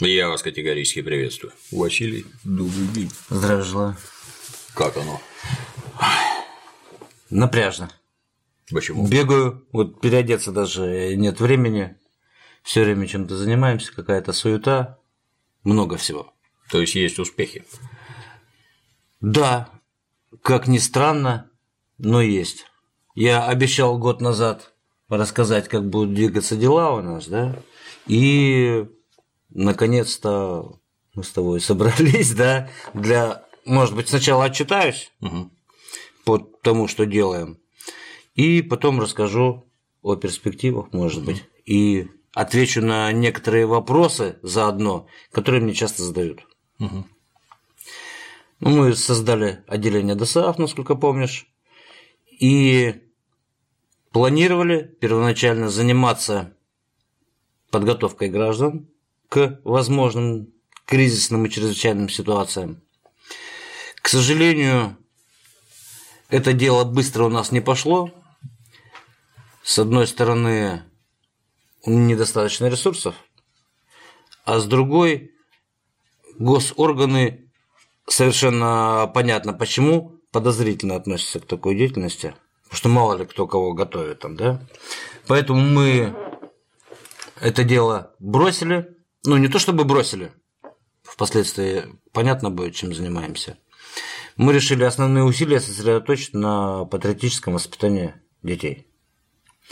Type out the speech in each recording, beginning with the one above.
Я вас категорически приветствую. Василий, добрый день. Здравия желаю. Как оно? Напряжно. Почему? Бегаю, вот переодеться даже нет времени. Все время чем-то занимаемся, какая-то суета, много всего. То есть есть успехи? Да, как ни странно, но есть. Я обещал год назад рассказать, как будут двигаться дела у нас, да, и наконец-то мы с тобой собрались, да, для, может быть, сначала отчитаюсь угу. по тому, что делаем, и потом расскажу о перспективах, может быть, и отвечу на некоторые вопросы заодно, которые мне часто задают. Угу. Ну, мы создали отделение ДСАФ, насколько помнишь, и планировали первоначально заниматься подготовкой граждан к возможным кризисным и чрезвычайным ситуациям. К сожалению, это дело быстро у нас не пошло. С одной стороны, недостаточно ресурсов, а с другой госорганы совершенно понятно почему подозрительно относятся к такой деятельности, потому что мало ли кто кого готовит там, да. Поэтому мы это дело бросили, ну не то чтобы бросили, впоследствии понятно будет, чем занимаемся. Мы решили основные усилия сосредоточить на патриотическом воспитании детей.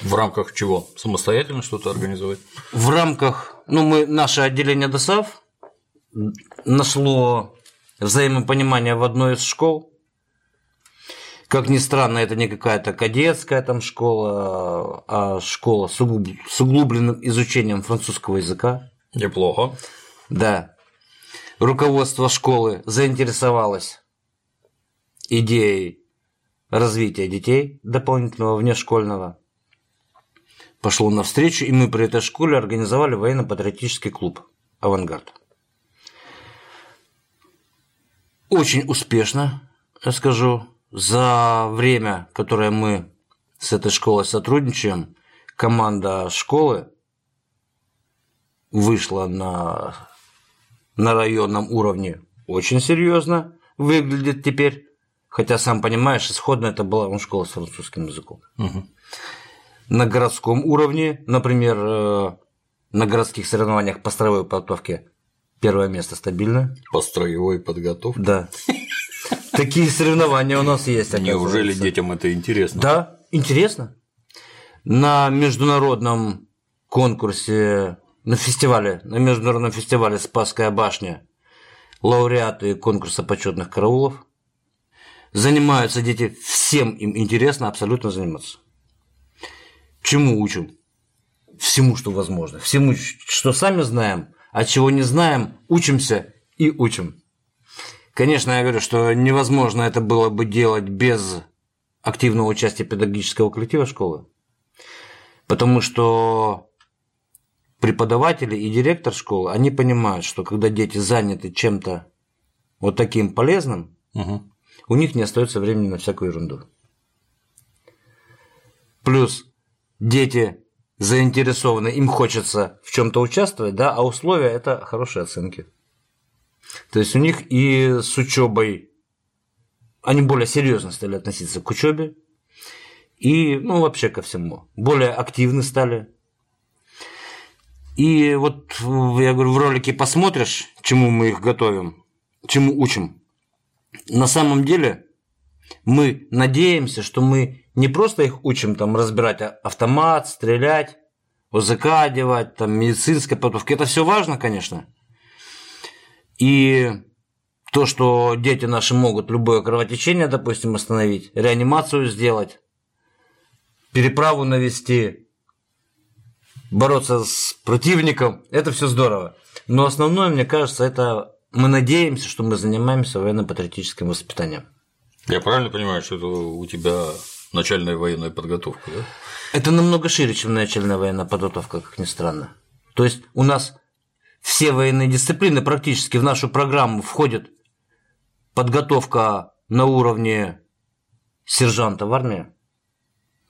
В рамках чего? Самостоятельно что-то организовать? В рамках, ну, мы, наше отделение ДОСАВ нашло взаимопонимание в одной из школ. Как ни странно, это не какая-то кадетская там школа, а школа с, углуб... с углубленным изучением французского языка. Неплохо. Да. Руководство школы заинтересовалось идеей развития детей дополнительного внешкольного пошло навстречу, и мы при этой школе организовали военно-патриотический клуб «Авангард». Очень успешно, я скажу, за время, которое мы с этой школой сотрудничаем, команда школы вышла на, на районном уровне очень серьезно, выглядит теперь, хотя сам понимаешь, исходно это была школа с французским языком. Угу на городском уровне, например, э, на городских соревнованиях по строевой подготовке первое место стабильно. По строевой подготовке? Да. Такие соревнования у нас есть. Неужели детям это интересно? Да, интересно. На международном конкурсе, на фестивале, на международном фестивале Спасская башня лауреаты конкурса почетных караулов. Занимаются дети, всем им интересно абсолютно заниматься. Чему учим? Всему, что возможно. Всему, что сами знаем, а чего не знаем, учимся и учим. Конечно, я говорю, что невозможно это было бы делать без активного участия педагогического коллектива школы, потому что преподаватели и директор школы, они понимают, что когда дети заняты чем-то вот таким полезным, угу. у них не остается времени на всякую ерунду. Плюс дети заинтересованы, им хочется в чем-то участвовать, да, а условия это хорошие оценки. То есть у них и с учебой они более серьезно стали относиться к учебе и, ну, вообще ко всему. Более активны стали. И вот я говорю, в ролике посмотришь, чему мы их готовим, чему учим. На самом деле мы надеемся, что мы не просто их учим там разбирать автомат, стрелять, ОЗК одевать, там медицинская подготовка. Это все важно, конечно. И то, что дети наши могут любое кровотечение, допустим, остановить, реанимацию сделать, переправу навести, бороться с противником, это все здорово. Но основное, мне кажется, это мы надеемся, что мы занимаемся военно-патриотическим воспитанием. Я правильно понимаю, что это у тебя начальная военная подготовка, да? Это намного шире, чем начальная военная подготовка, как ни странно. То есть у нас все военные дисциплины практически в нашу программу входят подготовка на уровне сержанта в армии.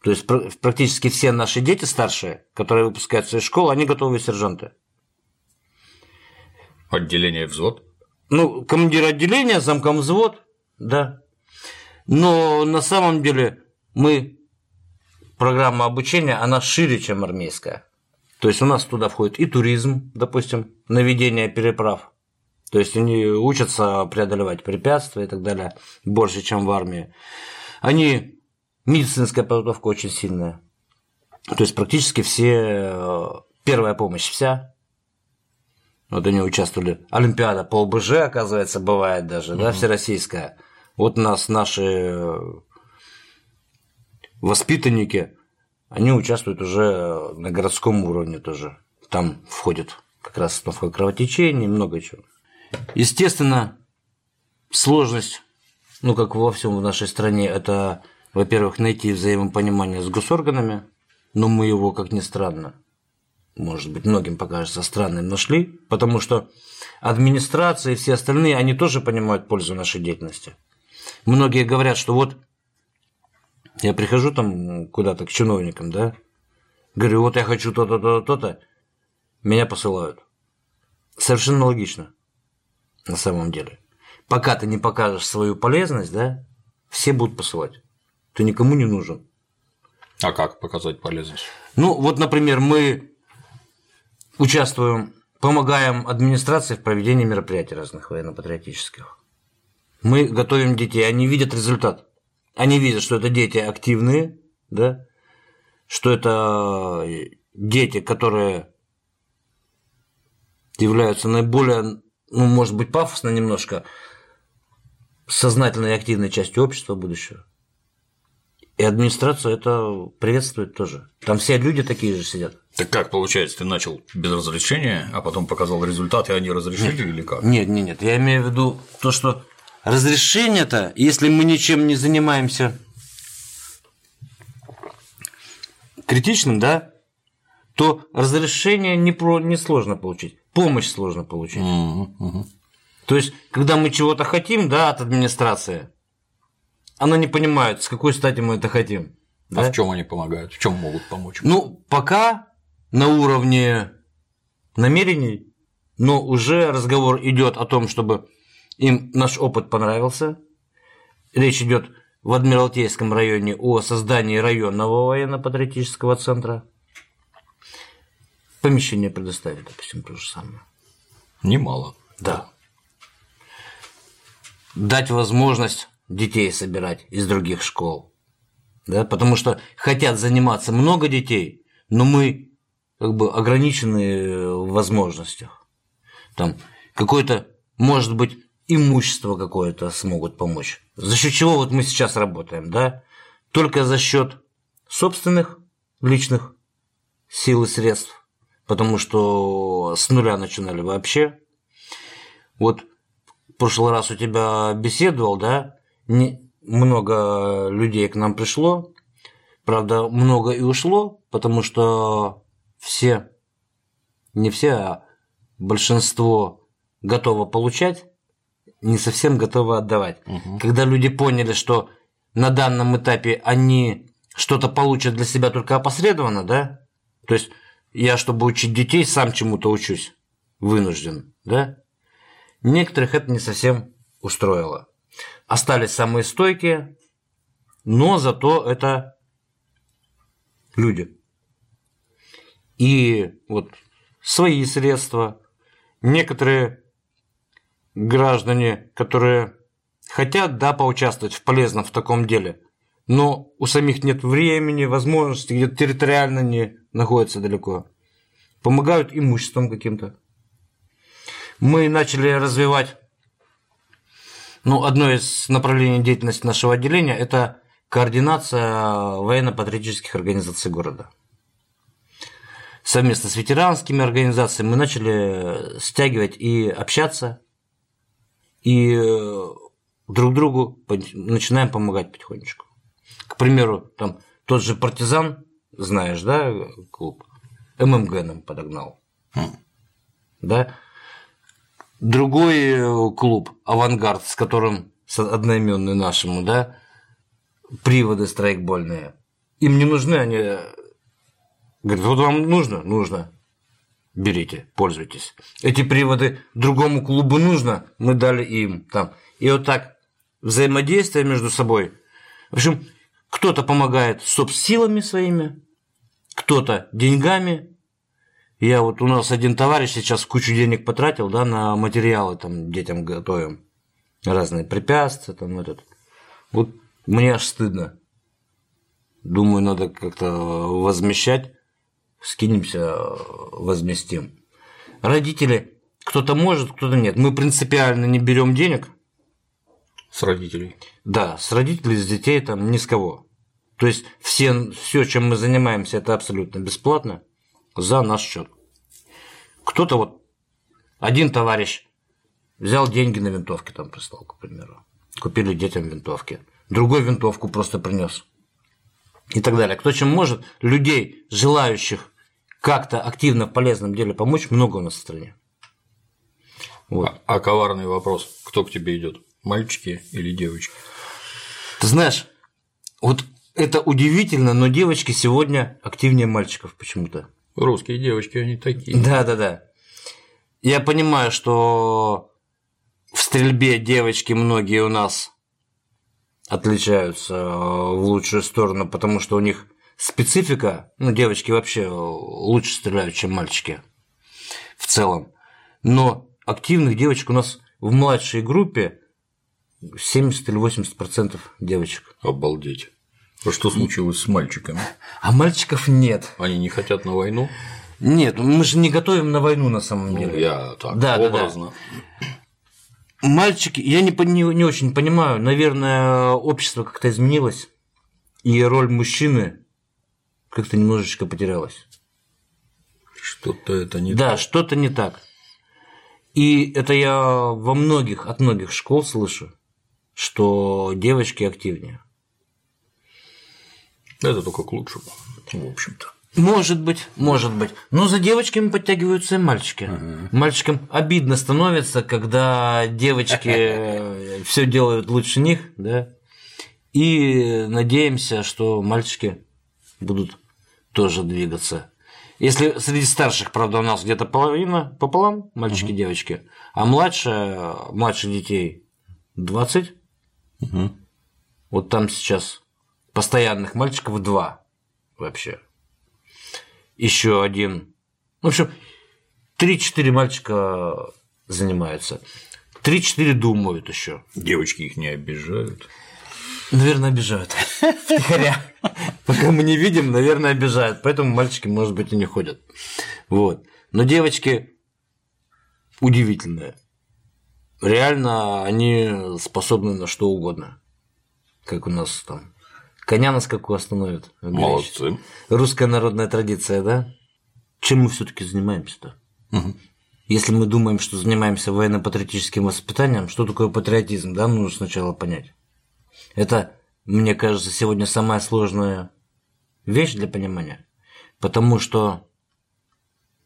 То есть практически все наши дети старшие, которые выпускаются из школы, они готовые сержанты. Отделение взвод? Ну, командир отделения, замком взвод, да. Но на самом деле мы, программа обучения, она шире, чем армейская. То есть у нас туда входит и туризм, допустим, наведение переправ. То есть они учатся преодолевать препятствия и так далее больше, чем в армии. Они медицинская подготовка очень сильная. То есть практически все э, первая помощь вся. Вот они участвовали. Олимпиада по ОБЖ, оказывается, бывает даже, угу. да, всероссийская. Вот у нас наши э, воспитанники, они участвуют уже на городском уровне тоже. Там входит как раз остановка кровотечений, много чего. Естественно, сложность, ну, как во всем в нашей стране, это, во-первых, найти взаимопонимание с госорганами, но мы его, как ни странно, может быть, многим покажется странным, нашли, потому что администрация и все остальные, они тоже понимают пользу нашей деятельности. Многие говорят, что вот я прихожу там куда-то к чиновникам, да, говорю, вот я хочу то-то, то-то, то-то, меня посылают. Совершенно логично, на самом деле. Пока ты не покажешь свою полезность, да, все будут посылать. Ты никому не нужен. А как показать полезность? Ну, вот, например, мы участвуем, помогаем администрации в проведении мероприятий разных военно-патриотических. Мы готовим детей, они видят результат. Они видят, что это дети активные, да, что это дети, которые являются наиболее, ну, может быть, пафосно немножко, сознательной и активной частью общества будущего. И администрация это приветствует тоже. Там все люди такие же сидят. Так как получается, ты начал без разрешения, а потом показал результат, и они разрешили нет, или как? Нет, нет, нет. Я имею в виду то, что разрешение-то, если мы ничем не занимаемся критичным, да, то разрешение не, про, не сложно получить, помощь сложно получить. Угу, угу. То есть, когда мы чего-то хотим, да, от администрации, она не понимает, с какой стати мы это хотим. А да? в чем они помогают? В чем могут помочь? Ну, пока на уровне намерений, но уже разговор идет о том, чтобы им наш опыт понравился. Речь идет в Адмиралтейском районе о создании районного военно-патриотического центра. Помещение предоставить, допустим, то же самое. Немало. Да. Дать возможность детей собирать из других школ. Да, потому что хотят заниматься много детей, но мы как бы ограничены в возможностях. Там какое-то, может быть, имущество какое-то смогут помочь. За счет чего вот мы сейчас работаем, да? Только за счет собственных личных сил и средств, потому что с нуля начинали вообще. Вот в прошлый раз у тебя беседовал, да, не, много людей к нам пришло, правда, много и ушло, потому что все, не все, а большинство готово получать, не совсем готовы отдавать. Угу. Когда люди поняли, что на данном этапе они что-то получат для себя только опосредованно, да? То есть я, чтобы учить детей, сам чему-то учусь, вынужден, да? Некоторых это не совсем устроило. Остались самые стойкие, но зато это люди. И вот свои средства, некоторые граждане, которые хотят, да, поучаствовать в полезном в таком деле, но у самих нет времени, возможности, где-то территориально не находятся далеко, помогают имуществом каким-то. Мы начали развивать ну, одно из направлений деятельности нашего отделения – это координация военно-патриотических организаций города. Совместно с ветеранскими организациями мы начали стягивать и общаться, и э, друг другу начинаем помогать потихонечку. К примеру, там тот же партизан, знаешь, да, клуб, ММГ нам подогнал. Mm. Да, другой э, клуб «Авангард», с которым одноименный нашему, да, приводы страйкбольные. Им не нужны, они говорят, вот вам нужно? Нужно. берите, пользуйтесь. Эти приводы другому клубу нужно, мы дали им там. И вот так взаимодействие между собой. В общем, кто-то помогает силами своими, кто-то деньгами. Я вот у нас один товарищ сейчас кучу денег потратил, да, на материалы там детям готовим, разные препятствия там этот. Вот мне аж стыдно. Думаю, надо как-то возмещать, скинемся, возместим. Родители, кто-то может, кто-то нет. Мы принципиально не берем денег. С родителей. Да, с родителей, с детей, там, ни с кого. То есть все, все, чем мы занимаемся, это абсолютно бесплатно за наш счет. Кто-то вот, один товарищ взял деньги на винтовки, там прислал, к примеру. Купили детям винтовки. Другой винтовку просто принес и так далее. Кто чем может, людей, желающих как-то активно в полезном деле помочь, много у нас в стране. Вот. А, а коварный вопрос: кто к тебе идет? Мальчики или девочки? Ты знаешь, вот это удивительно, но девочки сегодня активнее мальчиков почему-то. Русские девочки, они такие. Да, да, да. Я понимаю, что в стрельбе девочки многие у нас отличаются э, в лучшую сторону, потому что у них специфика, ну, девочки вообще лучше стреляют, чем мальчики в целом. Но активных девочек у нас в младшей группе 70 или 80 процентов девочек. Обалдеть. А что случилось с мальчиками? А мальчиков нет. Они не хотят на войну? Нет, мы же не готовим на войну на самом деле. Ну, я так да, образно. Да, да мальчики, я не, не, не очень понимаю, наверное, общество как-то изменилось, и роль мужчины как-то немножечко потерялась. Что-то это не да, так. Да, что-то не так. И это я во многих, от многих школ слышу, что девочки активнее. Это только к лучшему, в общем-то. Может быть, может быть. Но за девочками подтягиваются и мальчики. Ага. Мальчикам обидно становится, когда девочки все делают лучше них, да. И надеемся, что мальчики будут тоже двигаться. Если среди старших, правда, у нас где-то половина пополам, мальчики, угу. девочки, а младше, младших детей 20, угу. вот там сейчас постоянных мальчиков два вообще еще один. В общем, 3-4 мальчика занимаются. 3-4 думают еще. Девочки их не обижают. Наверное, обижают. Втихаря. Пока мы не видим, наверное, обижают. Поэтому мальчики, может быть, и не ходят. Вот. Но девочки удивительные. Реально они способны на что угодно. Как у нас там Коня на скаку остановят. Молодцы. Русская народная традиция, да? Чем мы все-таки занимаемся-то? Угу. Если мы думаем, что занимаемся военно-патриотическим воспитанием, что такое патриотизм, да, нужно сначала понять. Это, мне кажется, сегодня самая сложная вещь для понимания, потому что,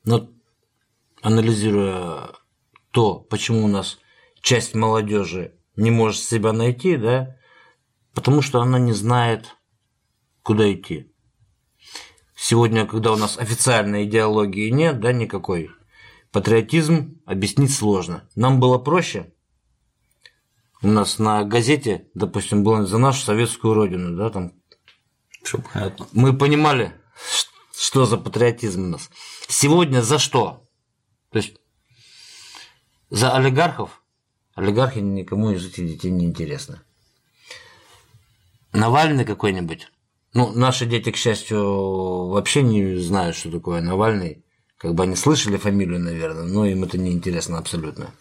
ну, анализируя то, почему у нас часть молодежи не может себя найти, да, потому что она не знает, куда идти. Сегодня, когда у нас официальной идеологии нет, да, никакой, патриотизм объяснить сложно. Нам было проще. У нас на газете, допустим, было за нашу советскую родину, да, там. Все понятно. Мы понимали, что за патриотизм у нас. Сегодня за что? То есть за олигархов? Олигархи никому из этих детей не интересны. Навальный какой-нибудь. Ну, наши дети, к счастью, вообще не знают, что такое Навальный. Как бы они слышали фамилию, наверное, но им это не интересно абсолютно.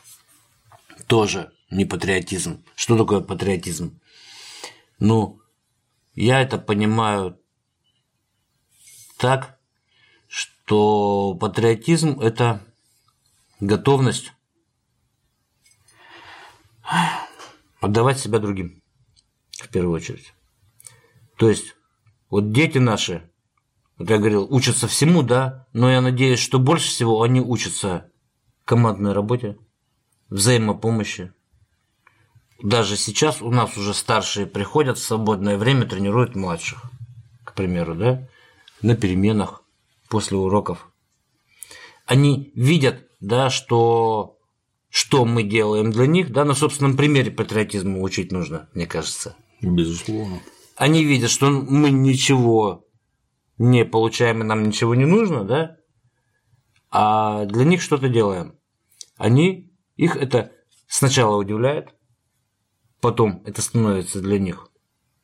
Тоже не патриотизм. Что такое патриотизм? Ну, я это понимаю так, что патриотизм – это готовность отдавать себя другим, в первую очередь. То есть, вот дети наши, вот я говорил, учатся всему, да, но я надеюсь, что больше всего они учатся командной работе, взаимопомощи. Даже сейчас у нас уже старшие приходят в свободное время, тренируют младших, к примеру, да, на переменах, после уроков. они видят, да, что что мы делаем для них, да, на собственном примере патриотизма учить нужно, мне кажется. Безусловно. Они видят, что мы ничего не получаем и нам ничего не нужно, да, а для них что-то делаем. Они, их это сначала удивляет, потом это становится для них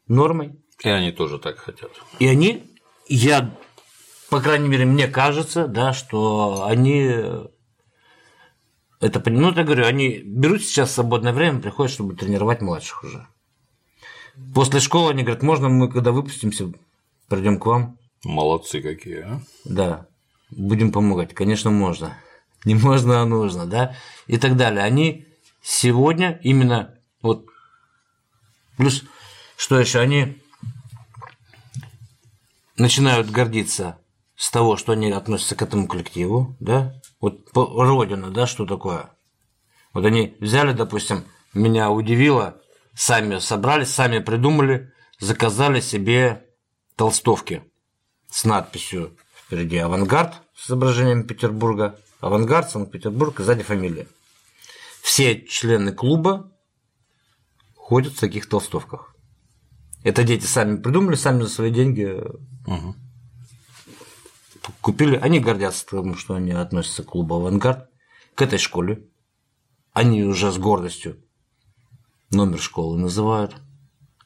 нормой. И они тоже так хотят. И они, я, по крайней мере, мне кажется, да, что они это, ну, я говорю, они берут сейчас свободное время, приходят, чтобы тренировать младших уже. После школы они говорят, можно мы, когда выпустимся, придем к вам? Молодцы какие, а? Да, будем помогать. Конечно, можно. Не можно, а нужно, да? И так далее. Они сегодня именно вот плюс что еще они начинают гордиться с того, что они относятся к этому коллективу, да, вот родина, да, что такое. Вот они взяли, допустим, меня удивило, сами собрались, сами придумали, заказали себе толстовки с надписью впереди «Авангард» с изображением Петербурга, «Авангард», Санкт-Петербург и сзади фамилия. Все члены клуба ходят в таких толстовках. Это дети сами придумали, сами за свои деньги угу. купили. Они гордятся тем, что они относятся к клубу «Авангард», к этой школе. Они уже с гордостью номер школы называют,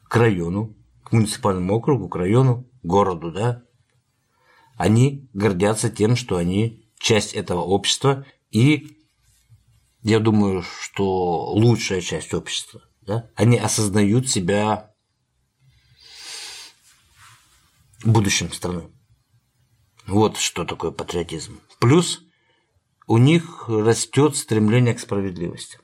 к району, к муниципальному округу, к району, городу, да. Они гордятся тем, что они часть этого общества, и я думаю, что лучшая часть общества, да, они осознают себя будущим страны. Вот что такое патриотизм. Плюс у них растет стремление к справедливости.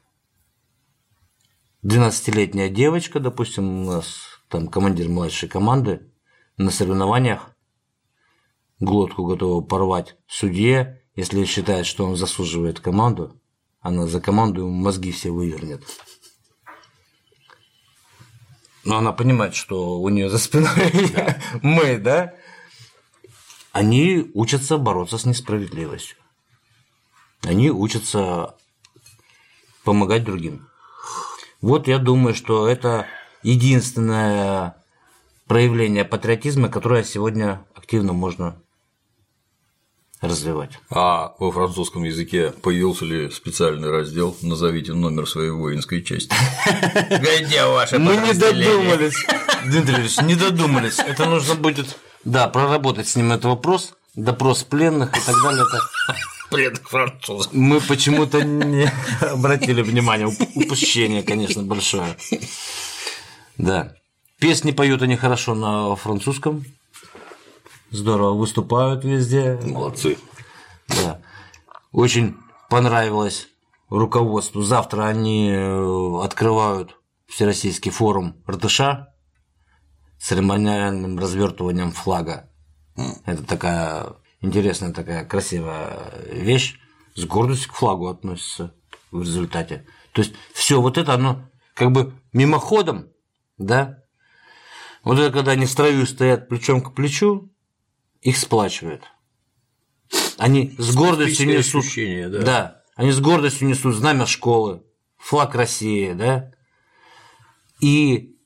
12-летняя девочка, допустим, у нас там командир младшей команды на соревнованиях глотку готова порвать судье, если считает, что он заслуживает команду, она за команду ему мозги все вывернет. Но она понимает, что у нее за спиной мы, да? Они учатся бороться с несправедливостью. Они учатся помогать другим. Вот я думаю, что это единственное проявление патриотизма, которое сегодня активно можно развивать. А во французском языке появился ли специальный раздел «Назовите номер своей воинской части»? Где ваше Мы не додумались. Дмитрий Ильич, не додумались. Это нужно будет, да, проработать с ним этот вопрос, допрос пленных и так далее. Пленных французов. Мы почему-то не обратили внимания. Упущение, конечно, большое. Да. Песни поют они хорошо на французском, здорово выступают везде. Молодцы. Да. Очень понравилось руководству. Завтра они э, открывают Всероссийский форум РТШ с церемониальным развертыванием флага. Это такая интересная, такая красивая вещь. С гордостью к флагу относится в результате. То есть все вот это, оно как бы мимоходом, да, вот это когда они в строю стоят плечом к плечу, их сплачивает. Они с гордостью несут, да. да, они с гордостью несут знамя школы, флаг России, да. И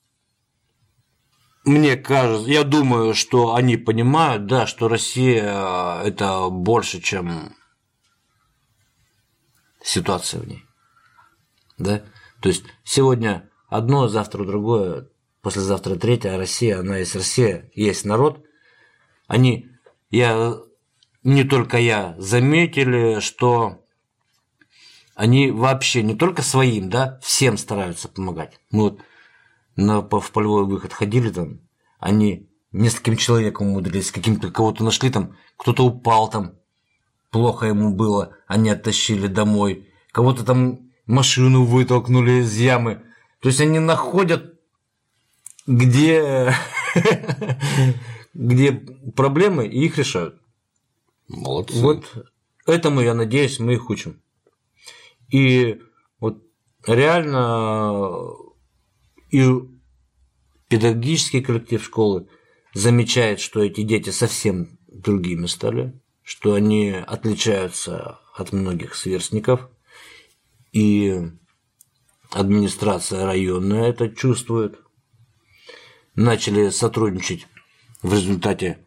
мне кажется, я думаю, что они понимают, да, что Россия это больше, чем ситуация в ней. Да? То есть сегодня одно, завтра другое, послезавтра третье, а Россия, она есть Россия, есть народ, они, я, не только я, заметили, что они вообще не только своим, да, всем стараются помогать. Мы вот на, в полевой выход ходили там, они нескольким человеком умудрились, каким-то кого-то нашли там, кто-то упал там, плохо ему было, они оттащили домой, кого-то там машину вытолкнули из ямы. То есть они находят, где где проблемы, и их решают. Молодцы. Вот этому, я надеюсь, мы их учим. И вот реально и педагогический коллектив школы замечает, что эти дети совсем другими стали, что они отличаются от многих сверстников, и администрация районная это чувствует. Начали сотрудничать в результате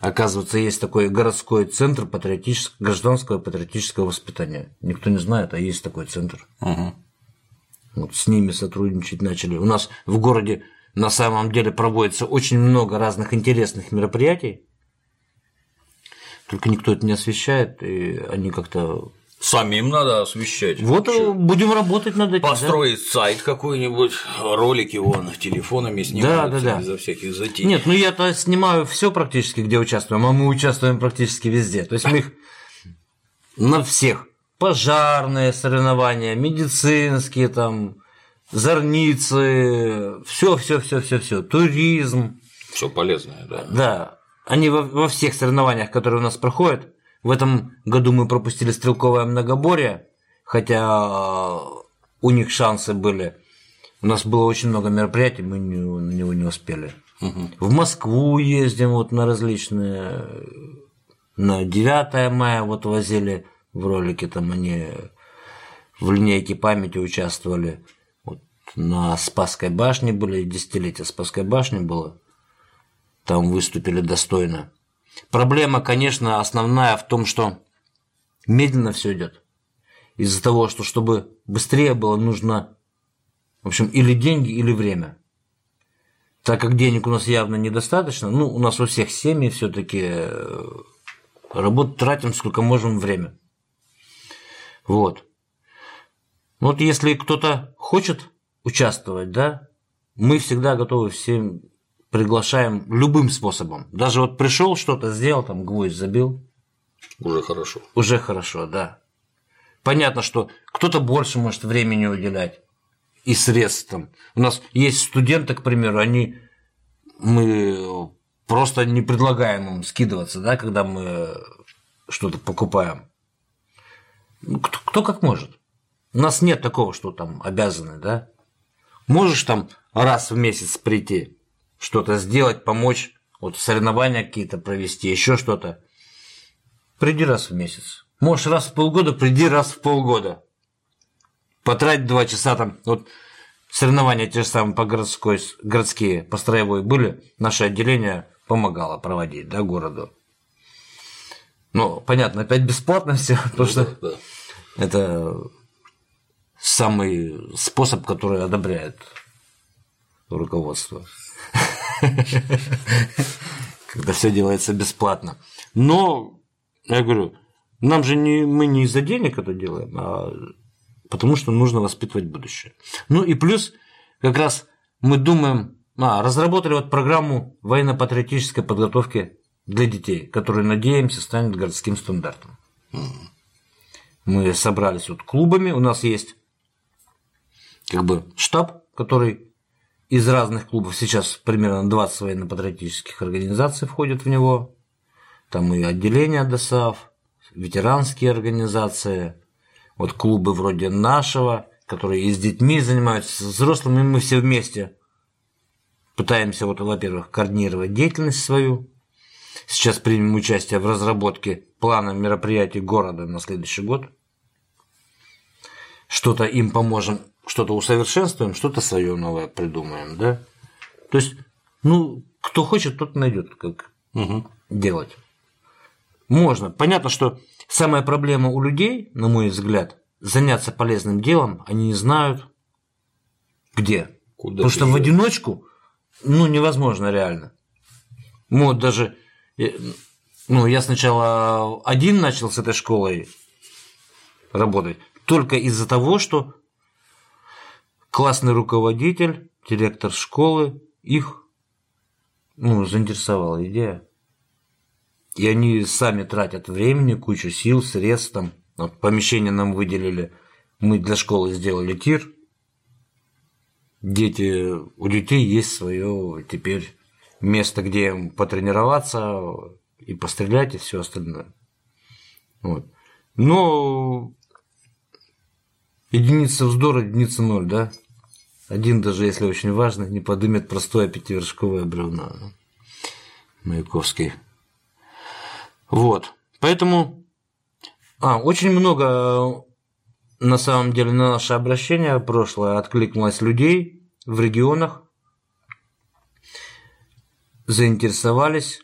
Оказывается, есть такой городской центр патриотического, гражданского патриотического воспитания. Никто не знает, а есть такой центр. Угу. Вот с ними сотрудничать начали. У нас в городе на самом деле проводится очень много разных интересных мероприятий. Только никто это не освещает, и они как-то Самим надо освещать. Вот Чё? будем работать над этим. Построить сайт какой-нибудь, ролики вон телефонами снимаются да, да. безо всяких затей. Нет, ну я-то снимаю все практически, где участвуем, а мы участвуем практически везде. То есть мы их на всех. Пожарные соревнования, медицинские там, зорницы, все, все, все, все, все, туризм. Все полезное, да. Да. Они во, во всех соревнованиях, которые у нас проходят, в этом году мы пропустили стрелковое многоборье, хотя у них шансы были. У нас было очень много мероприятий, мы не, на него не успели. Угу. В Москву ездим вот на различные. На 9 мая вот возили в ролике, там они в линейке памяти участвовали. Вот на Спасской башне были, десятилетие Спасской башни было. Там выступили достойно. Проблема, конечно, основная в том, что медленно все идет. Из-за того, что чтобы быстрее было, нужно, в общем, или деньги, или время. Так как денег у нас явно недостаточно, ну, у нас у всех семьи все-таки работу тратим сколько можем время. Вот. Вот если кто-то хочет участвовать, да, мы всегда готовы всем приглашаем любым способом. Даже вот пришел что-то сделал, там гвоздь забил. Уже хорошо. Уже хорошо, да. Понятно, что кто-то больше может времени уделять и средств там. У нас есть студенты, к примеру, они мы просто не предлагаем им скидываться, да, когда мы что-то покупаем. Ну, кто, кто как может. У нас нет такого, что там обязаны, да. Можешь там раз в месяц прийти, что-то сделать, помочь, вот соревнования какие-то провести, еще что-то. Приди раз в месяц. Можешь раз в полгода, приди раз в полгода. Потрать два часа там. Вот соревнования те же самые по городской, городские, по строевой были. Наше отделение помогало проводить, да, городу. Ну, понятно, опять бесплатно все, потому что да. это самый способ, который одобряет руководство. Когда все делается бесплатно. Но, я говорю, нам же не, мы не из-за денег это делаем, а потому что нужно воспитывать будущее. Ну и плюс, как раз мы думаем, а, разработали вот программу военно-патриотической подготовки для детей, которая, надеемся, станет городским стандартом. Мы собрались вот клубами, у нас есть как бы штаб, который из разных клубов, сейчас примерно 20 военно-патриотических организаций входят в него, там и отделения ДОСАВ, ветеранские организации, вот клубы вроде нашего, которые и с детьми занимаются, с взрослыми мы все вместе пытаемся, вот, во-первых, координировать деятельность свою. Сейчас примем участие в разработке плана мероприятий города на следующий год. Что-то им поможем что-то усовершенствуем, что-то свое новое придумаем, да? То есть, ну, кто хочет, тот найдет, как угу. делать. Можно. Понятно, что самая проблема у людей, на мой взгляд, заняться полезным делом, они не знают, где. Куда Потому что в одиночку, ну, невозможно реально. Мы вот даже, ну, я сначала один начал с этой школой работать, только из-за того, что классный руководитель, директор школы, их ну, заинтересовала идея. И они сами тратят времени, кучу сил, средств. Там, вот, помещение нам выделили. Мы для школы сделали тир. Дети, у детей есть свое теперь место, где потренироваться и пострелять и все остальное. Вот. Но единица вздора, единица ноль, да? Один, даже если очень важно, не подымет простое пятивершковое бревно. Маяковский. Вот. Поэтому а, очень много на самом деле на наше обращение прошлое откликнулось людей в регионах, заинтересовались.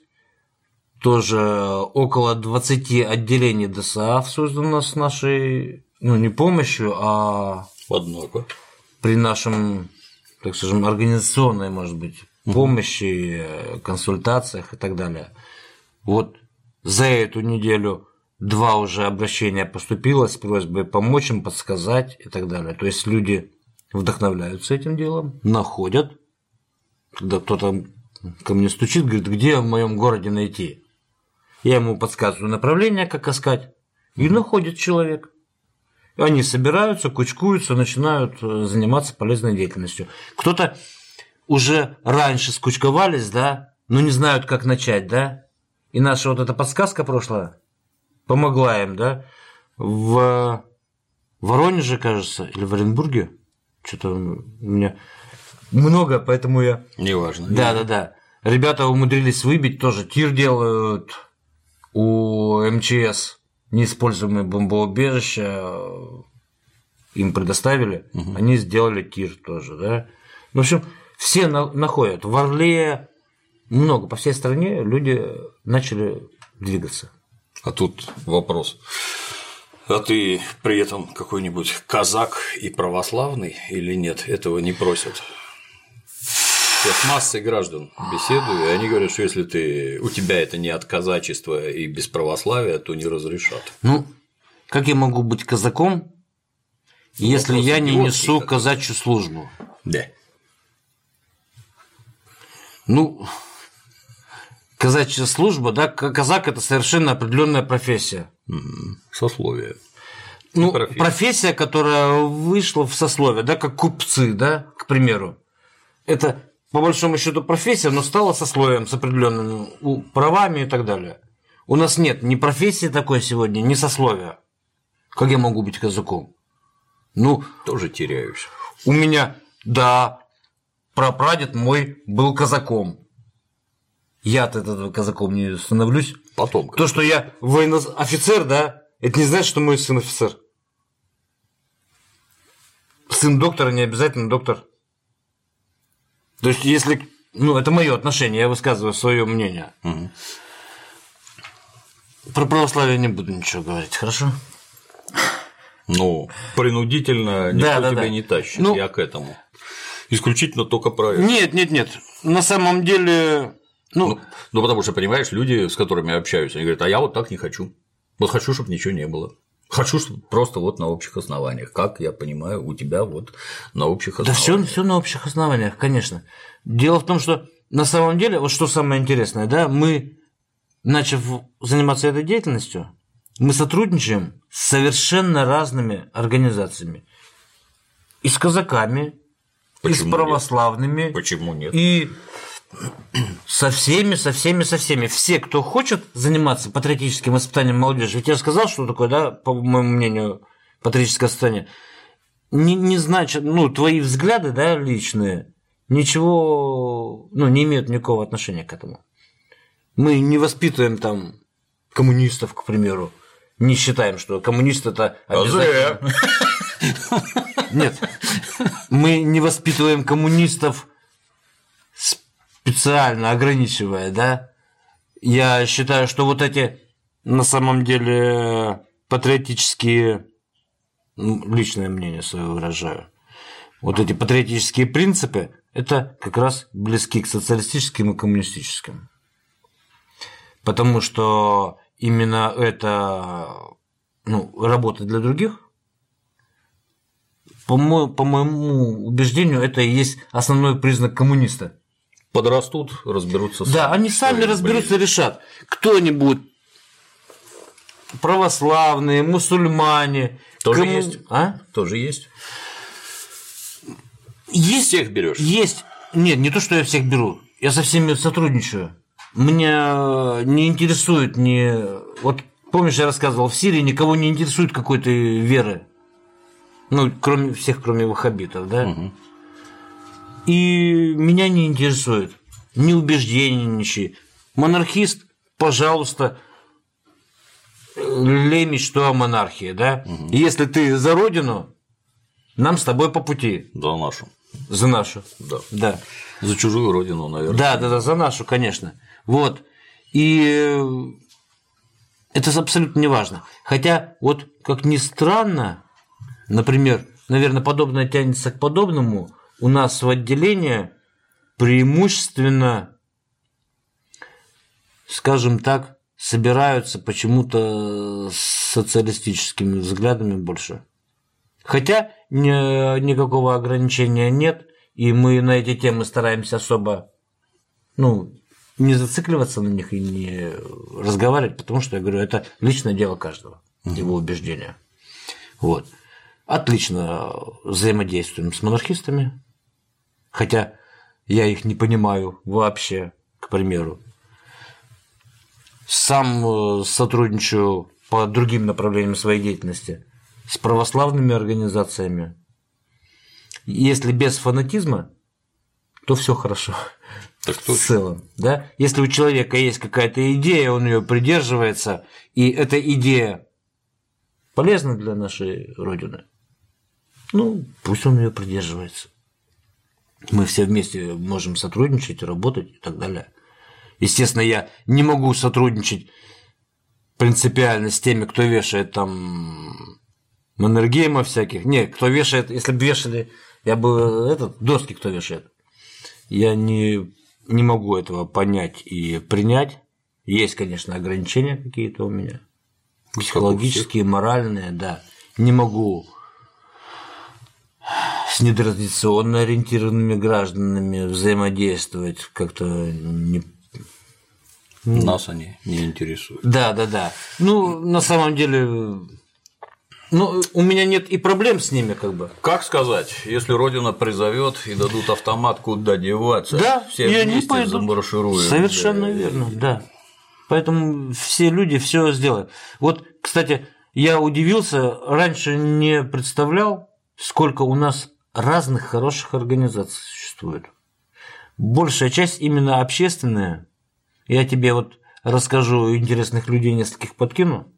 Тоже около 20 отделений ДСАФ создано с нашей, ну, не помощью, а Однако. при нашем, так скажем, организационной, может быть, помощи, консультациях и так далее. Вот за эту неделю два уже обращения поступило с просьбой помочь им, подсказать и так далее. То есть люди вдохновляются этим делом, находят, когда кто-то ко мне стучит, говорит, где в моем городе найти. Я ему подсказываю направление, как искать, и находит человек. Они собираются, кучкуются, начинают э, заниматься полезной деятельностью. Кто-то уже раньше скучковались, да, но не знают, как начать, да. И наша вот эта подсказка прошлая помогла им, да. В Воронеже, кажется, или в Оренбурге, что-то у меня много, поэтому я Неважно. да, да, да. Ребята умудрились выбить тоже. Тир делают у МЧС неиспользуемые бомбоубежища им предоставили, они сделали тир тоже, да. Ну, в общем, все на- находят. В Орле много, по всей стране люди начали двигаться. А тут вопрос. А ты при этом какой-нибудь казак и православный или нет? Этого не просят. Я с массой граждан беседую, и они говорят, что если ты, у тебя это не от казачества и без православия, то не разрешат. Ну, как я могу быть казаком, если вопрос я не несу какой. казачью службу? Да. Ну, казачья служба, да, казак – это совершенно определенная профессия. Сословие. Ну, Профессия. профессия. которая вышла в сословие, да, как купцы, да, к примеру. Это, по большому счету, профессия, но стала сословием с определенными правами и так далее. У нас нет ни профессии такой сегодня, ни сословия. Как я могу быть казаком? Ну, Тоже теряюсь. у меня, да, прапрадед мой был казаком. Я от этого казаком не становлюсь. Потом. То, что я военно офицер, да, это не значит, что мой сын офицер. Сын доктора не обязательно доктор. То есть, если... Ну, это мое отношение, я высказываю свое мнение. Про православие не буду ничего говорить, хорошо? Ну, принудительно никто Да, да, тебя да. не тащит. Ну- Я к этому. Исключительно только про это. Нет, нет, нет. На самом деле... Ну, Ну, ну, потому что, понимаешь, люди, с которыми я общаюсь, они говорят, а я вот так не хочу. Вот хочу, чтобы ничего не было. Хочу, чтобы просто вот на общих основаниях. Как я понимаю, у тебя вот на общих Да основаниях. все, все на общих основаниях, конечно. Дело в том, что на самом деле, вот что самое интересное, да, мы, начав заниматься этой деятельностью, мы сотрудничаем с совершенно разными организациями. И с казаками, и Почему с нет? православными, Почему нет? и со всеми, со всеми, со всеми. Все, кто хочет заниматься патриотическим воспитанием молодежи, ведь я сказал, что такое, да, по моему мнению, патриотическое воспитание, не, не значит, ну, твои взгляды, да, личные, ничего, ну, не имеют никакого отношения к этому. Мы не воспитываем там коммунистов, к примеру, не считаем, что коммунист это А обязательно... Нет, мы не воспитываем коммунистов специально ограничивая, да. Я считаю, что вот эти на самом деле патриотические, личное мнение свое выражаю, вот эти патриотические принципы, это как раз близки к социалистическим и коммунистическим. Потому что именно это ну, работа для других, по, мо- по моему убеждению, это и есть основной признак коммуниста. Подрастут, разберутся сами. Да, они сами разберутся блин. решат. Кто-нибудь православные, мусульмане. Тоже кому- есть. А? Тоже есть. Есть. Всех берешь. Есть. Нет, не то, что я всех беру. Я со всеми сотрудничаю. Меня не интересует ни... Вот помнишь, я рассказывал, в Сирии никого не интересует какой-то веры. Ну, кроме всех, кроме ваххабитов, да? И меня не интересует ни убеждения, ничьи. Монархист, пожалуйста, лей мечту о монархии, да? И если ты за родину, нам с тобой по пути. За нашу. За нашу. Да. Да. За чужую родину, наверное. Да, да, да, за нашу, конечно. Вот. И э, это абсолютно не важно. Хотя, вот как ни странно, например, наверное, подобное тянется к подобному, у нас в отделении преимущественно, скажем так, собираются почему-то с социалистическими взглядами больше. Хотя ни, никакого ограничения нет, и мы на эти темы стараемся особо ну, не зацикливаться на них и не разговаривать, потому что я говорю, это личное дело каждого, его убеждения. Вот. Отлично взаимодействуем с монархистами, хотя я их не понимаю вообще, к примеру. Сам э, сотрудничаю по другим направлениям своей деятельности с православными организациями. Если без фанатизма, то все хорошо. Так в целом, да? Если у человека есть какая-то идея, он ее придерживается, и эта идея полезна для нашей Родины, ну, пусть он ее придерживается. Мы все вместе можем сотрудничать, работать и так далее. Естественно, я не могу сотрудничать принципиально с теми, кто вешает там Маннергейма всяких. Не, кто вешает, если бы вешали, я бы этот, доски кто вешает. Я не не могу этого понять и принять. Есть, конечно, ограничения какие-то у меня. Психологические, моральные, да. Не могу с нетрадиционно ориентированными гражданами взаимодействовать как-то не нас они не интересуют. Да, да, да. Ну, на самом деле, ну, у меня нет и проблем с ними, как бы. Как сказать, если Родина призовет и дадут автомат, куда деваться, да, все я вместе не пойду. Совершенно да. верно, да. Поэтому все люди все сделают. Вот, кстати, я удивился, раньше не представлял, сколько у нас разных хороших организаций существует. Большая часть именно общественная. Я тебе вот расскажу интересных людей нескольких подкину.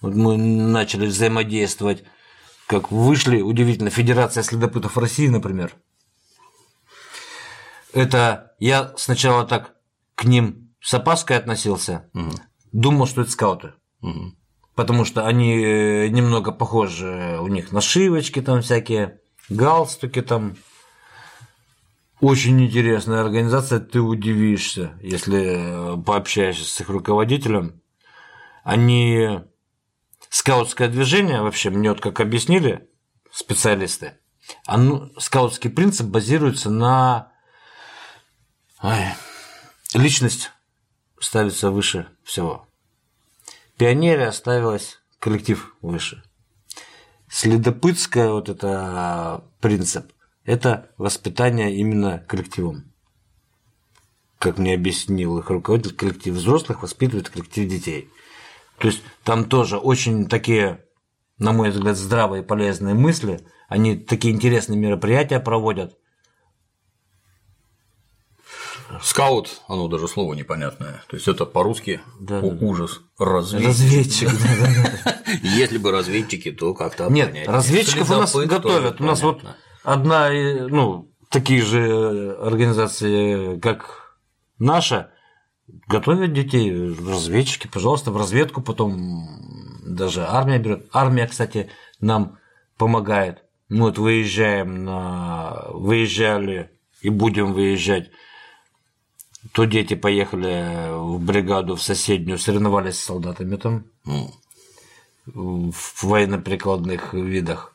Вот мы начали взаимодействовать, как вышли, удивительно, Федерация следопытов России, например. Это я сначала так к ним с опаской относился, Угу. думал, что это скауты. Угу. Потому что они э, немного похожи, у них нашивочки там всякие, галстуки там. Очень интересная организация, ты удивишься, если э, пообщаешься с их руководителем. Они скаутское движение, вообще, мне вот как объяснили специалисты, оно, скаутский принцип базируется на ой, личность ставится выше всего. Пионере оставилась коллектив выше. Следопытское вот это принцип – это воспитание именно коллективом. Как мне объяснил их руководитель, коллектив взрослых воспитывает коллектив детей. То есть там тоже очень такие, на мой взгляд, здравые и полезные мысли. Они такие интересные мероприятия проводят. Скаут, оно даже слово непонятное. То есть это по-русски Да, да, да. ужас. Разведчик. Разведчик. да-да-да. Если бы разведчики, то как-то Нет, разведчиков у нас готовят. У нас вот одна, ну, такие же организации, как наша, готовят детей, разведчики, пожалуйста, в разведку, потом даже армия берет. Армия, кстати, нам помогает. Мы вот выезжаем на... выезжали и будем выезжать. То дети поехали в бригаду в соседнюю, соревновались с солдатами там М, в военно-прикладных видах.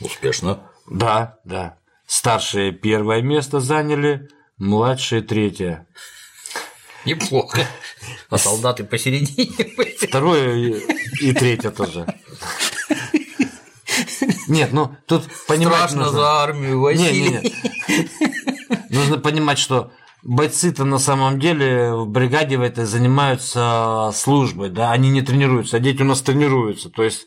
Успешно. Да, да. Старшие первое место заняли, младшие третье. Неплохо. А солдаты посередине. Второе и, третье тоже. Нет, ну тут понимать Страшно нужно. за армию, Василий. не, не. Нужно понимать, что бойцы-то на самом деле в бригаде в этой занимаются службой, да, они не тренируются, а дети у нас тренируются. То есть,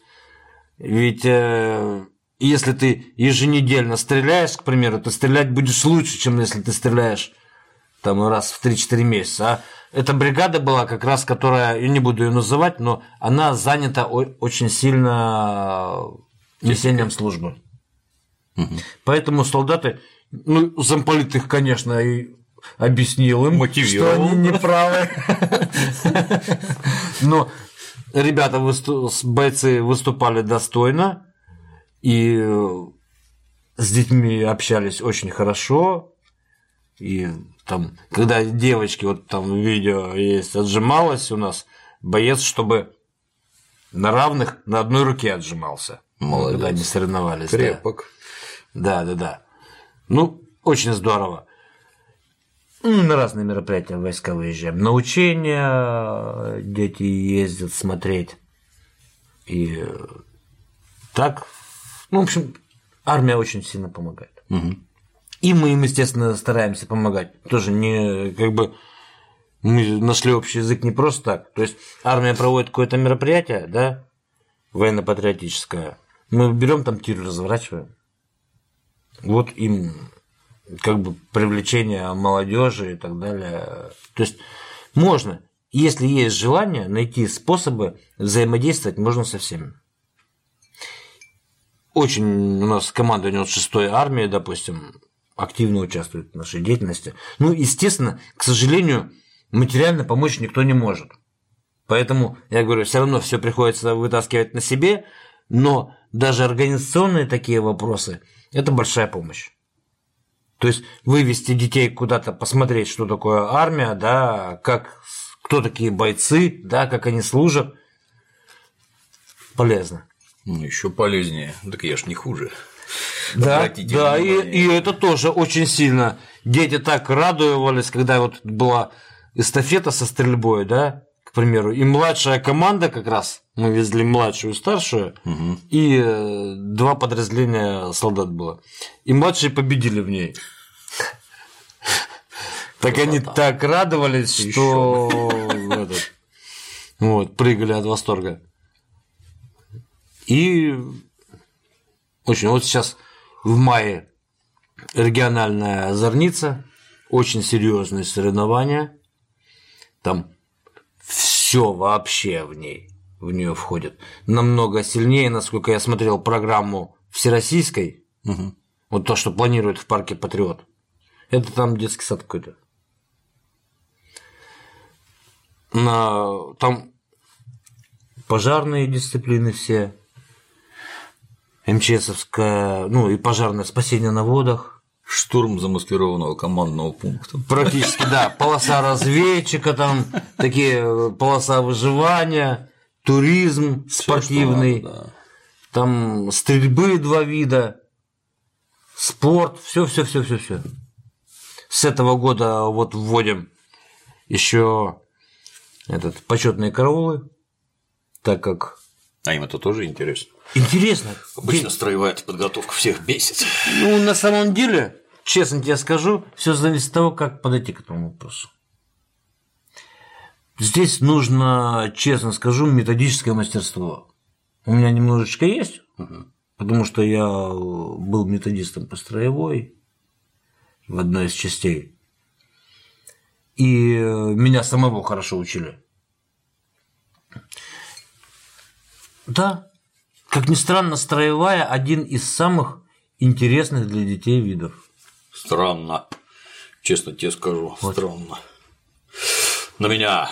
ведь э, если ты еженедельно стреляешь, к примеру, ты стрелять будешь лучше, чем если ты стреляешь там раз в 3-4 месяца. А эта бригада была как раз, которая, я не буду ее называть, но она занята очень сильно несением службы. Угу. Поэтому солдаты, ну, замполит их, конечно, и объяснил им, что они неправы. Но ребята, бойцы выступали достойно и с детьми общались очень хорошо. И там, когда девочки, вот там видео есть, отжималась у нас, боец, чтобы на равных на одной руке отжимался. Молодец. Когда они соревновались. Крепок. Да, да, да. Ну, очень здорово. Ну, на разные мероприятия войска выезжаем. На учения дети ездят смотреть. И так, ну, в общем, армия очень сильно помогает. Угу. И мы им, естественно, стараемся помогать. Тоже не как бы мы нашли общий язык не просто так. То есть армия проводит какое-то мероприятие, да, военно-патриотическое. Мы берем там тир, разворачиваем. Вот им как бы привлечение молодежи и так далее. То есть можно, если есть желание, найти способы взаимодействовать можно со всеми. Очень у нас команда у 6-й армии, допустим, активно участвует в нашей деятельности. Ну, естественно, к сожалению, материально помочь никто не может. Поэтому, я говорю, все равно все приходится вытаскивать на себе, но даже организационные такие вопросы – это большая помощь. То есть вывести детей куда-то, посмотреть, что такое армия, да, как, кто такие бойцы, да, как они служат, полезно. Ну, еще полезнее. Так я ж не хуже. Да, да, и, и это тоже очень сильно. Дети так радовались, когда вот была эстафета со стрельбой, да, к примеру, и младшая команда как раз, мы везли младшую и старшую, угу. и э, два подразделения солдат было. И младшие победили в ней. Так они так радовались, что вот, прыгали от восторга. И очень, вот сейчас в мае региональная зорница, очень серьезные соревнования. Там все вообще в ней, в нее входит. Намного сильнее, насколько я смотрел программу всероссийской, угу. вот то, что планируют в парке Патриот. Это там детский сад какой-то. На, там пожарные дисциплины все, МЧСовское, ну и пожарное спасение на водах. Штурм замаскированного командного пункта. Практически, да. Полоса разведчика, там такие полоса выживания, туризм спортивный, надо, да. там стрельбы два вида, спорт, все, все, все, все, все. С этого года вот вводим еще этот почетные караулы, так как. А им это тоже интересно. Интересно. Обычно строевая подготовка всех бесит. Ну, на самом деле, честно тебе скажу, все зависит от того, как подойти к этому вопросу. Здесь нужно, честно скажу, методическое мастерство. У меня немножечко есть, угу. потому что я был методистом по строевой в одной из частей. И меня самого хорошо учили. Да, как ни странно, строевая – один из самых интересных для детей видов. Странно. Честно тебе скажу, вот. странно. На меня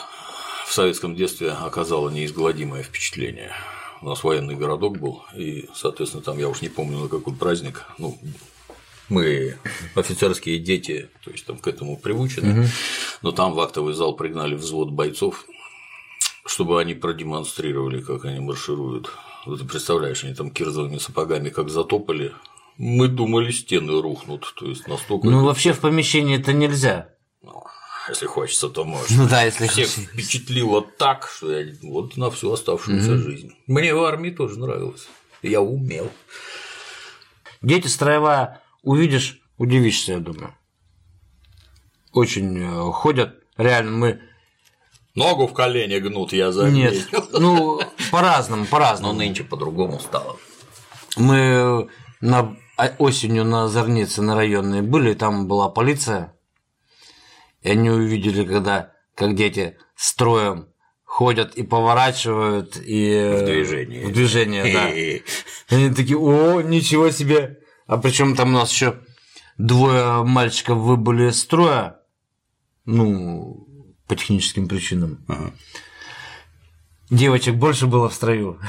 в советском детстве оказало неизгладимое впечатление. У нас военный городок был, и, соответственно, там я уж не помню на какой праздник. Ну, мы офицерские дети, то есть там к этому приучены, угу. но там в актовый зал пригнали взвод бойцов, чтобы они продемонстрировали, как они маршируют ну, ты представляешь, они там кирзовыми сапогами как затопали. Мы думали, стены рухнут. То есть настолько. Ну, вообще в помещении это нельзя. Если хочется, то можно. Ну да, если Всех хочется. впечатлило так, что я вот на всю оставшуюся угу. жизнь. Мне в армии тоже нравилось. Я умел. Дети строевая увидишь, удивишься, я думаю. Очень э, ходят. Реально, мы Ногу в колени гнут, я заметил. Нет, ну, по-разному, по-разному. Но нынче по-другому стало. Мы на осенью на Зорнице на районной были, там была полиция, и они увидели, когда как дети строем ходят и поворачивают, и... В движении. В движение, да. Они такие, о, ничего себе. А причем там у нас еще двое мальчиков выбыли из строя, ну, по техническим причинам. Ага. Девочек больше было в строю.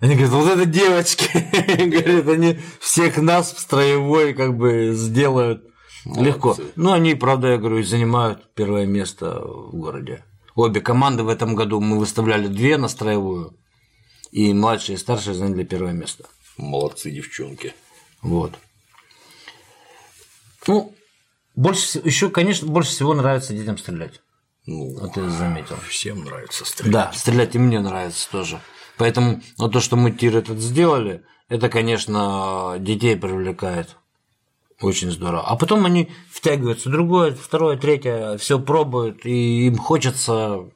Они говорят, вот это девочки. Говорят, они всех нас в строевой как бы сделают Молодцы. легко. Ну, они, правда, я говорю, занимают первое место в городе. Обе команды в этом году мы выставляли две на строевую, и младшие и старшие заняли первое место. Молодцы девчонки. Вот. Ну, больше еще, конечно, больше всего нравится детям стрелять. Ну, Вот я заметил. всем нравится стрелять. Да, стрелять и мне нравится тоже. Поэтому вот то, что мы тир этот сделали, это, конечно, детей привлекает. Очень здорово. А потом они втягиваются другое, второе, третье, все пробуют, и им хочется.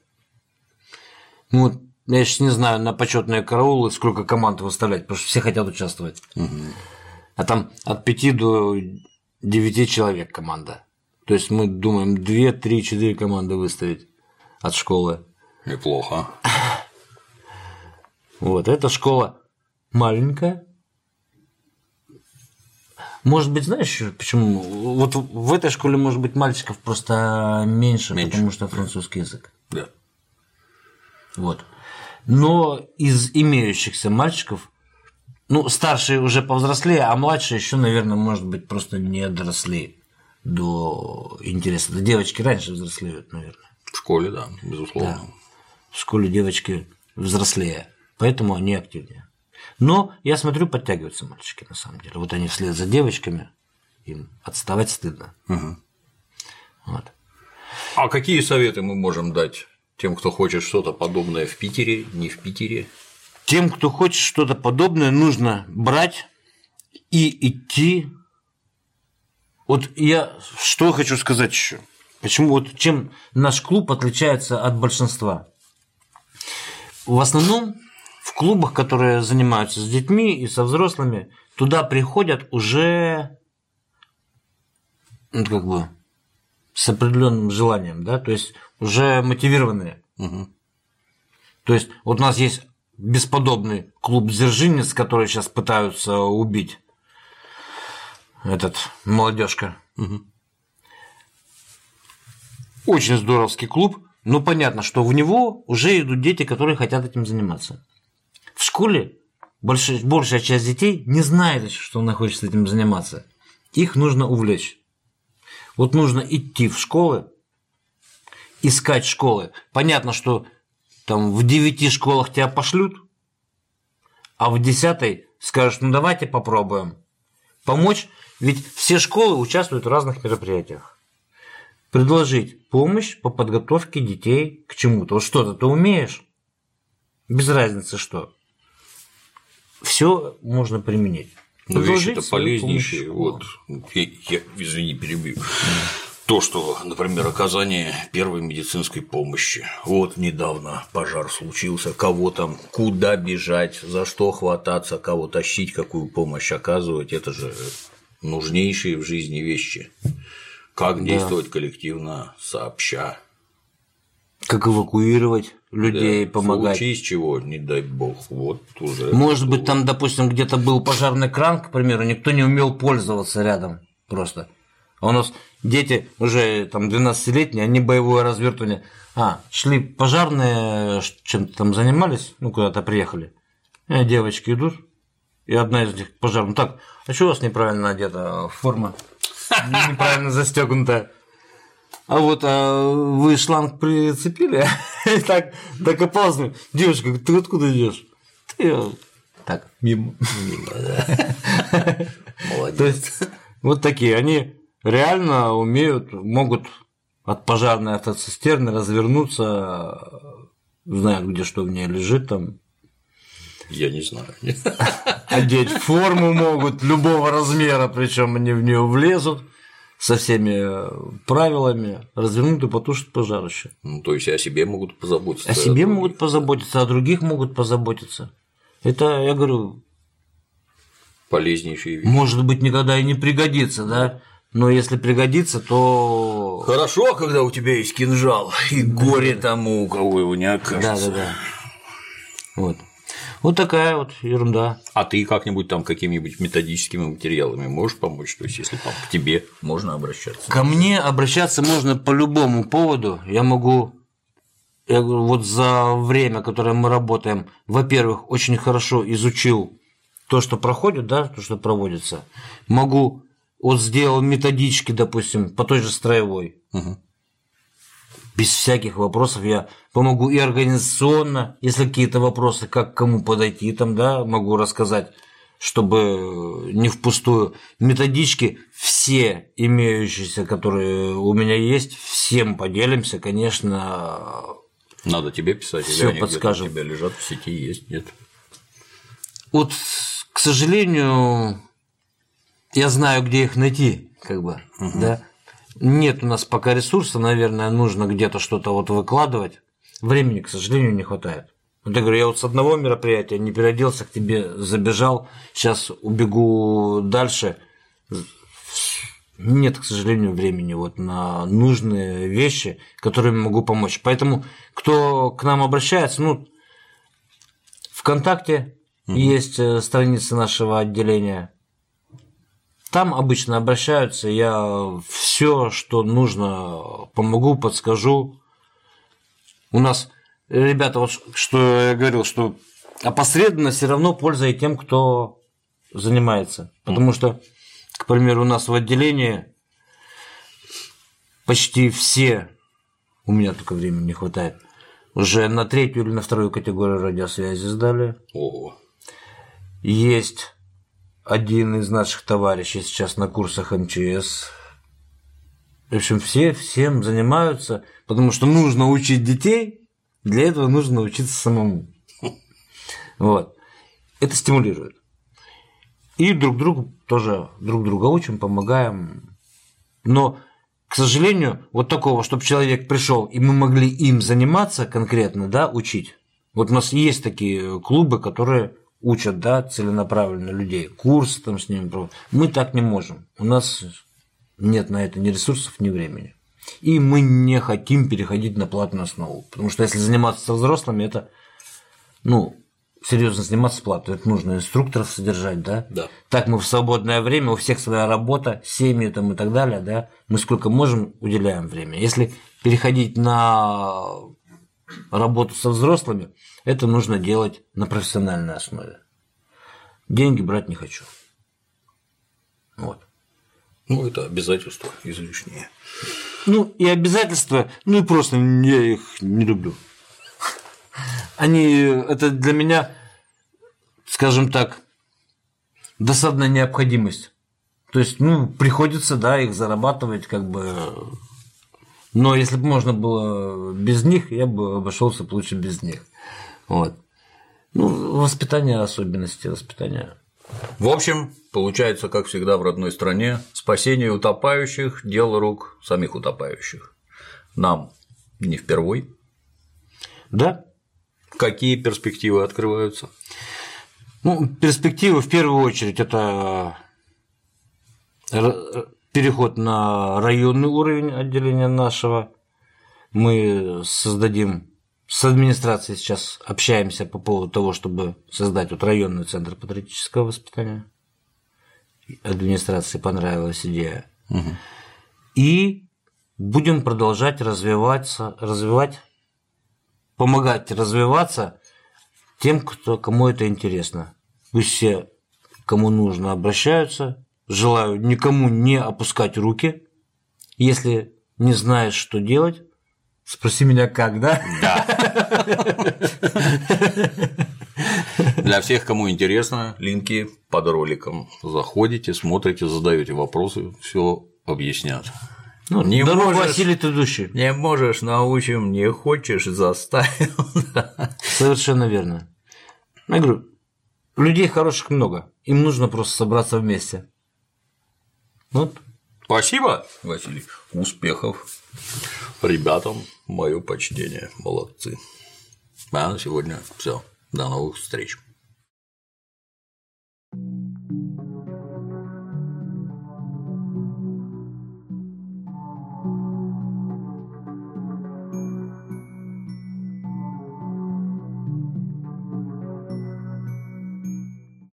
Ну, я сейчас не знаю, на почетные караулы сколько команд выставлять, потому что все хотят участвовать. А там от 5 до 9 человек команда. То есть мы думаем 2, 3, 4 команды выставить от школы. Неплохо. Вот, эта школа маленькая. Может быть, знаешь, почему? Вот в этой школе, может быть, мальчиков просто меньше, Меньше. потому что французский язык. Да. Вот. Но из имеющихся мальчиков, ну, старшие уже повзрослее, а младшие еще, наверное, может быть, просто не доросли до интереса. Да девочки раньше взрослеют, наверное. В школе, да, безусловно. В школе девочки взрослее, поэтому они активнее. Но я смотрю, подтягиваются мальчики на самом деле. Вот они вслед за девочками, им отставать стыдно. Мгм. Вот. А какие советы мы можем дать тем, кто хочет что-то подобное в Питере, не в Питере? Тем, кто хочет что-то подобное, нужно брать и идти. Вот я что хочу сказать еще. Почему вот чем наш клуб отличается от большинства? В основном клубах, которые занимаются с детьми и со взрослыми, туда приходят уже ну, как бы с определенным желанием, да, то есть уже мотивированные. Мгм. То есть вот у нас есть бесподобный клуб Дзержинец, который сейчас пытаются убить. Этот молодежка. Очень здоровский клуб, но понятно, что в него уже идут дети, которые хотят этим заниматься. В школе большая, большая часть детей не знает что она хочет этим заниматься. Их нужно увлечь. Вот нужно идти в школы, искать школы. Понятно, что там в девяти школах тебя пошлют, а в десятой скажут, ну давайте попробуем. Помочь, ведь все школы участвуют в разных мероприятиях. Предложить помощь по подготовке детей к чему-то. Вот что-то ты умеешь, без разницы что. Все можно применить. Но вещи-то свою полезнейшие. Вот, я, я- извини, перебью. То, что, например, оказание первой медицинской помощи. Вот недавно пожар случился, кого там, куда бежать, за что хвататься, кого тащить, какую помощь оказывать, это же нужнейшие в жизни вещи. Как действовать коллективно, сообща. Как эвакуировать людей, Да, помогать. Случись чего, не дай бог, вот уже. Может быть, там, допустим, где-то был пожарный кран, к примеру, никто не умел пользоваться рядом просто. А у нас дети уже там 12-летние, они боевое развертывание. А, шли пожарные, ш- чем-то там занимались, ну, куда-то приехали. И девочки идут, и одна из них пожарная. Так, а что у вас неправильно одета форма? Неправильно застегнута. А вот а вы шланг прицепили, и так докопалась. мне, Девушка, ты откуда идешь? Ты э, так, мимо. Молодец. То есть, вот такие, они реально умеют, могут от пожарной автоцистерны развернуться, знают, где что в ней лежит, там, Я не знаю. одеть форму могут любого размера, причем они в нее влезут со всеми правилами, развернут и потушат пожарище. Ну, то есть о себе могут позаботиться. О себе других. могут позаботиться, о других могут позаботиться. Это, я говорю, полезнейшие вещи. может быть, никогда и не пригодится, да? но если пригодится, то Хорошо, когда у тебя есть кинжал, и горе тому, у кого его не окажется. да, да, да. Вот. Вот такая вот ерунда. А ты как-нибудь там какими-нибудь методическими материалами можешь помочь? То есть, если там к тебе можно обращаться. Ко мне обращаться можно по любому поводу. Я могу я говорю, вот за время, которое мы работаем, во-первых, очень хорошо изучил то, что проходит, да, то, что проводится. Могу, вот сделал методички, допустим, по той же строевой. Мгм. Без всяких вопросов я помогу и организационно, если какие-то вопросы, как к кому подойти, там, да, могу рассказать, чтобы не впустую. Методички все имеющиеся, которые у меня есть, всем поделимся, конечно, Надо тебе писать, Всё они подскажем. у тебя лежат в сети, есть, нет? Вот, к сожалению, я знаю, где их найти, как бы, да. Нет у нас пока ресурса, наверное, нужно где-то что-то вот выкладывать. Времени, к сожалению, не хватает. Вот я говорю, я вот с одного мероприятия не переоделся, к тебе забежал, сейчас убегу дальше. Нет, к сожалению, времени вот на нужные вещи, которыми могу помочь. Поэтому, кто к нам обращается, ну, ВКонтакте есть э, страница нашего отделения. Там обычно обращаются, я все, что нужно, помогу, подскажу. У нас, ребята, вот что я говорил, что опосредованно все равно польза и тем, кто занимается. Потому что, к примеру, у нас в отделении почти все, у меня только времени не хватает, уже на третью или на вторую категорию радиосвязи сдали. Ого. Есть один из наших товарищей сейчас на курсах МЧС. В общем, все всем занимаются, потому что нужно учить детей, для этого нужно учиться самому. Вот. Это стимулирует. И друг другу тоже друг друга учим, помогаем. Но, к сожалению, вот такого, чтобы человек пришел, и мы могли им заниматься конкретно, да, учить. Вот у нас есть такие клубы, которые учат, да, целенаправленно людей, курсы там с ними проводят. Мы так не можем. У нас нет на это ни ресурсов, ни времени. И мы не хотим переходить на платную основу. Потому что если заниматься со взрослыми, это, ну, серьезно заниматься платой, это нужно инструкторов содержать, да? Да. Так мы в свободное время, у всех своя работа, семьи там и так далее, да? Мы сколько можем, уделяем время. Если переходить на работу со взрослыми, это нужно делать на профессиональной основе. Деньги брать не хочу. Вот. Ну, это обязательство излишнее. Ну, и обязательства, ну и просто я их не люблю. Они, это для меня, скажем так, досадная необходимость. То есть, ну, приходится, да, их зарабатывать, как бы. Но если бы можно было без них, я бы обошелся лучше без них. Вот. Ну, воспитание особенности воспитания. В общем, получается, как всегда в родной стране, спасение утопающих – дело рук самих утопающих. Нам не впервой. Да, Какие перспективы открываются? Ну, перспективы в первую очередь это р- переход на районный уровень отделения нашего. Мы создадим с администрацией сейчас общаемся по поводу того, чтобы создать вот районный центр патриотического воспитания. Администрации понравилась идея. И будем продолжать развиваться, развивать, помогать развиваться тем, кто, кому это интересно. Пусть все, кому нужно, обращаются. Желаю никому не опускать руки. Если не знаешь, что делать, спроси меня как, да? Для всех, кому интересно, линки под роликом. Заходите, смотрите, задаете вопросы, все объяснят. Ну, Не дорогу можешь. осилит идущий. Не можешь, научим, не хочешь, заставим. Совершенно верно. Я говорю, людей хороших много. Им нужно просто собраться вместе. Вот. Спасибо, Василий. Успехов. Ребятам мое почтение. Молодцы. А на сегодня все. До новых встреч.